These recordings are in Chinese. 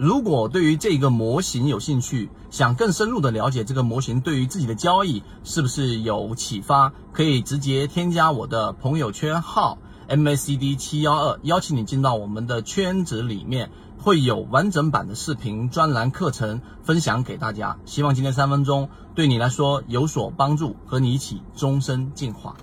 如果对于这个模型有兴趣，想更深入的了解这个模型对于自己的交易是不是有启发，可以直接添加我的朋友圈号 MACD 七幺二，邀请你进到我们的圈子里面，会有完整版的视频专栏课程分享给大家。希望今天三分钟对你来说有所帮助，和你一起终身进化。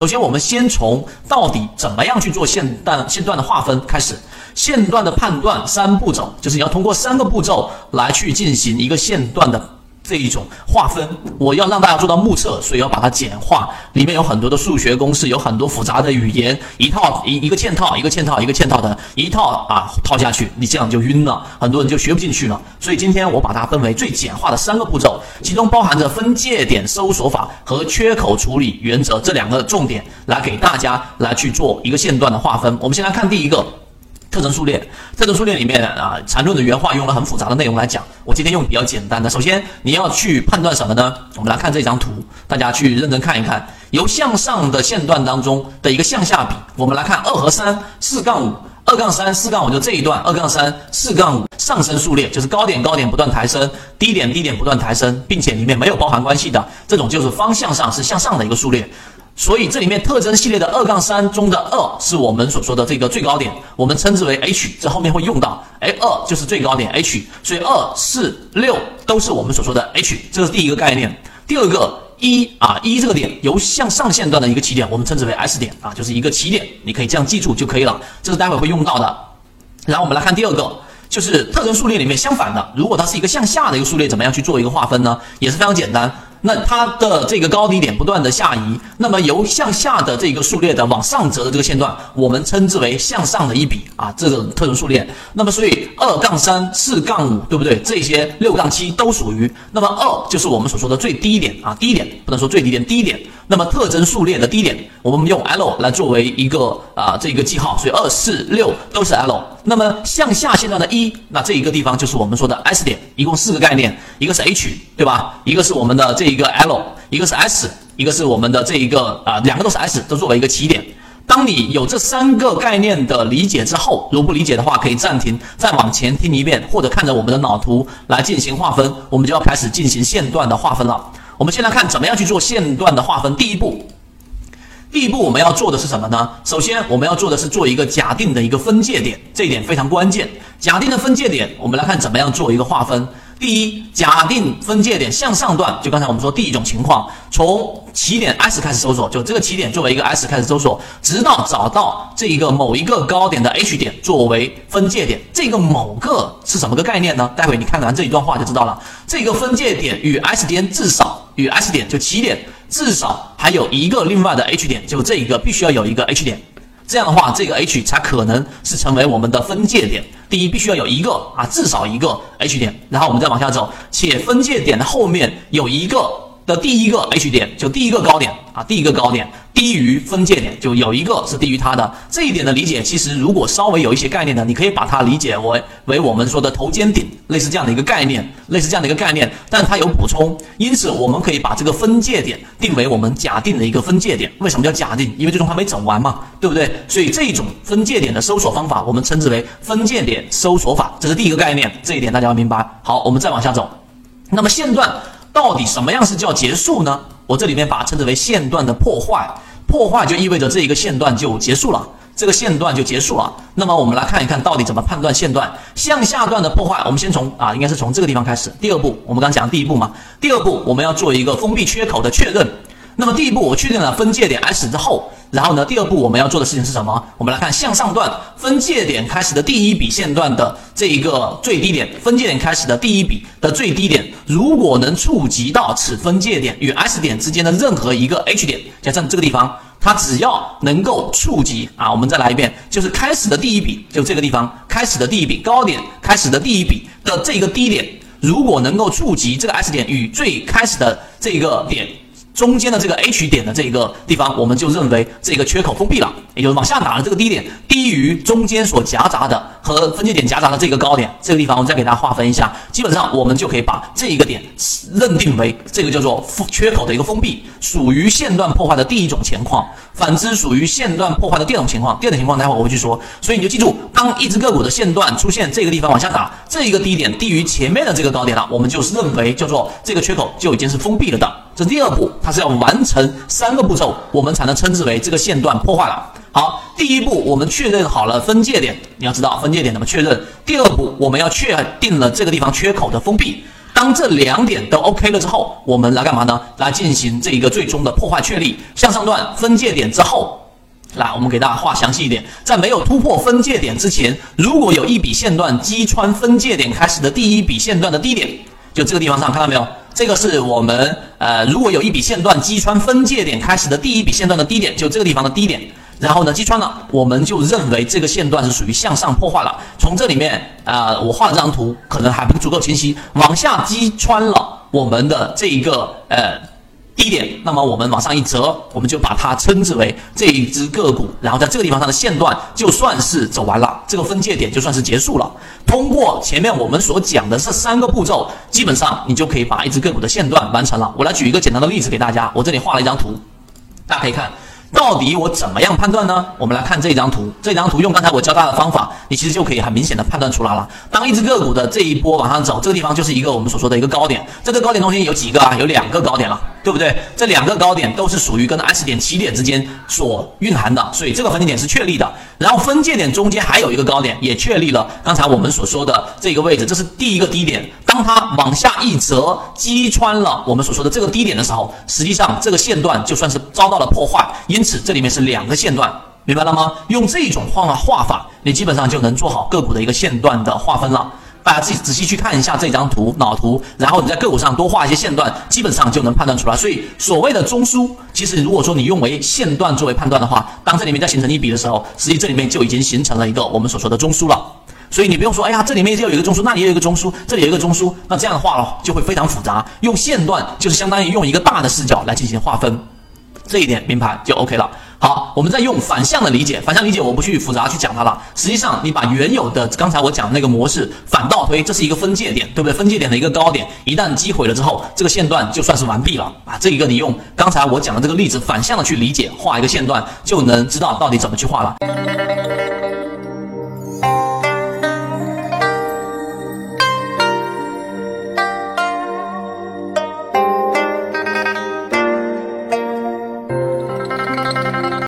首先，我们先从到底怎么样去做线段线段的划分开始。线段的判断三步骤，就是你要通过三个步骤来去进行一个线段的这一种划分。我要让大家做到目测，所以要把它简化。里面有很多的数学公式，有很多复杂的语言，一套一一个嵌套，一个嵌套，一个嵌套的一套啊套下去，你这样就晕了，很多人就学不进去了。所以今天我把它分为最简化的三个步骤，其中包含着分界点搜索法和缺口处理原则这两个重点，来给大家来去做一个线段的划分。我们先来看第一个特征数列。特征数列里面啊，缠论的原话用了很复杂的内容来讲，我今天用比较简单的。首先你要去判断什么呢？我们来看这张图，大家去认真看一看，由向上的线段当中的一个向下比，我们来看二和三四杠五。二杠三四杠五就这一段，二杠三四杠五上升数列就是高点高点不断抬升，低点低点不断抬升，并且里面没有包含关系的这种就是方向上是向上的一个数列。所以这里面特征系列的二杠三中的二是我们所说的这个最高点，我们称之为 H，这后面会用到。哎，二就是最高点 H，所以二四六都是我们所说的 H，这是第一个概念。第二个。一啊一这个点由向上线段的一个起点，我们称之为 S 点啊，就是一个起点，你可以这样记住就可以了。这是待会会用到的。然后我们来看第二个，就是特征数列里面相反的，如果它是一个向下的一个数列，怎么样去做一个划分呢？也是非常简单。那它的这个高低点不断的下移，那么由向下的这个数列的往上折的这个线段，我们称之为向上的一笔啊，这个特征数列。那么所以二杠三、四杠五，对不对？这些六杠七都属于。那么二就是我们所说的最低点啊，低点不能说最低点，低点。那么特征数列的低点，我们用 L 来作为一个啊这个记号，所以二四六都是 L。那么向下线段的一，那这一个地方就是我们说的 S 点，一共四个概念，一个是 H，对吧？一个是我们的这一个 L，一个是 S，一个是我们的这一个啊，两个都是 S，都作为一个起点。当你有这三个概念的理解之后，如果不理解的话，可以暂停，再往前听一遍，或者看着我们的脑图来进行划分，我们就要开始进行线段的划分了。我们先来看怎么样去做线段的划分。第一步，第一步我们要做的是什么呢？首先我们要做的是做一个假定的一个分界点，这一点非常关键。假定的分界点，我们来看怎么样做一个划分。第一，假定分界点向上段，就刚才我们说第一种情况，从起点 S 开始搜索，就这个起点作为一个 S 开始搜索，直到找到这一个某一个高点的 H 点作为分界点。这个某个是什么个概念呢？待会你看完这一段话就知道了。这个分界点与 S 点至少与 S 点就起点至少还有一个另外的 H 点，就这一个必须要有一个 H 点。这样的话，这个 H 才可能是成为我们的分界点。第一，必须要有一个啊，至少一个 H 点，然后我们再往下走，且分界点的后面有一个的第一个 H 点，就第一个高点啊，第一个高点。低于分界点就有一个是低于它的这一点的理解，其实如果稍微有一些概念的，你可以把它理解为为我们说的头肩顶，类似这样的一个概念，类似这样的一个概念，但它有补充，因此我们可以把这个分界点定为我们假定的一个分界点。为什么叫假定？因为最终还没整完嘛，对不对？所以这种分界点的搜索方法，我们称之为分界点搜索法，这是第一个概念，这一点大家要明白。好，我们再往下走，那么线段到底什么样是叫结束呢？我这里面把它称之为线段的破坏。破坏就意味着这一个线段就结束了，这个线段就结束了。那么我们来看一看到底怎么判断线段向下段的破坏。我们先从啊，应该是从这个地方开始。第二步，我们刚讲第一步嘛，第二步我们要做一个封闭缺口的确认。那么第一步我确定了分界点 S 之后。然后呢，第二步我们要做的事情是什么？我们来看向上段分界点开始的第一笔线段的这一个最低点，分界点开始的第一笔的最低点，如果能触及到此分界点与 S 点之间的任何一个 H 点，像这个地方，它只要能够触及啊，我们再来一遍，就是开始的第一笔，就这个地方开始的第一笔高点，开始的第一笔的这个低点，如果能够触及这个 S 点与最开始的这个点。中间的这个 H 点的这一个地方，我们就认为这个缺口封闭了，也就是往下打的这个低点低于中间所夹杂的和分界点夹杂的这个高点，这个地方我再给大家划分一下，基本上我们就可以把这一个点认定为这个叫做缺口的一个封闭，属于线段破坏的第一种情况。反之，属于线段破坏的第二种情况。第二种情况，待会我会去说。所以你就记住，当一只个股的线段出现这个地方往下打，这一个低点低于前面的这个高点了，我们就认为叫做这个缺口就已经是封闭了的。这第二步，它是要完成三个步骤，我们才能称之为这个线段破坏了。好，第一步我们确认好了分界点，你要知道分界点怎么确认。第二步，我们要确定了这个地方缺口的封闭。当这两点都 OK 了之后，我们来干嘛呢？来进行这一个最终的破坏确立向上段分界点之后，来我们给大家画详细一点，在没有突破分界点之前，如果有一笔线段击穿分界点开始的第一笔线段的低点，就这个地方上看到没有？这个是我们呃，如果有一笔线段击穿分界点开始的第一笔线段的低点，就这个地方的低点。然后呢，击穿了，我们就认为这个线段是属于向上破坏了。从这里面啊，我画的这张图可能还不足够清晰。往下击穿了我们的这一个呃低点，那么我们往上一折，我们就把它称之为这一只个股。然后在这个地方上的线段就算是走完了，这个分界点就算是结束了。通过前面我们所讲的这三个步骤，基本上你就可以把一只个股的线段完成了。我来举一个简单的例子给大家，我这里画了一张图，大家可以看。到底我怎么样判断呢？我们来看这张图，这张图用刚才我教大家的方法，你其实就可以很明显的判断出来了。当一只个股的这一波往上走，这个地方就是一个我们所说的一个高点，这个高点中间有几个啊？有两个高点了。对不对？这两个高点都是属于跟 S 点起点之间所蕴含的，所以这个分界点是确立的。然后分界点中间还有一个高点，也确立了刚才我们所说的这个位置，这是第一个低点。当它往下一折，击穿了我们所说的这个低点的时候，实际上这个线段就算是遭到了破坏。因此这里面是两个线段，明白了吗？用这种画画法，你基本上就能做好个股的一个线段的划分了。大家自己仔细去看一下这张图脑图，然后你在个股上多画一些线段，基本上就能判断出来。所以所谓的中枢，其实如果说你用为线段作为判断的话，当这里面再形成一笔的时候，实际这里面就已经形成了一个我们所说的中枢了。所以你不用说，哎呀，这里面又有一个中枢，那里又有一个中枢，这里有一个中枢，那这样的话了就会非常复杂。用线段就是相当于用一个大的视角来进行划分，这一点明白就 OK 了。好，我们再用反向的理解，反向理解我不去复杂去讲它了。实际上，你把原有的刚才我讲的那个模式反倒推，这是一个分界点，对不对？分界点的一个高点，一旦击毁了之后，这个线段就算是完毕了啊。这一个你用刚才我讲的这个例子反向的去理解，画一个线段，就能知道到底怎么去画了。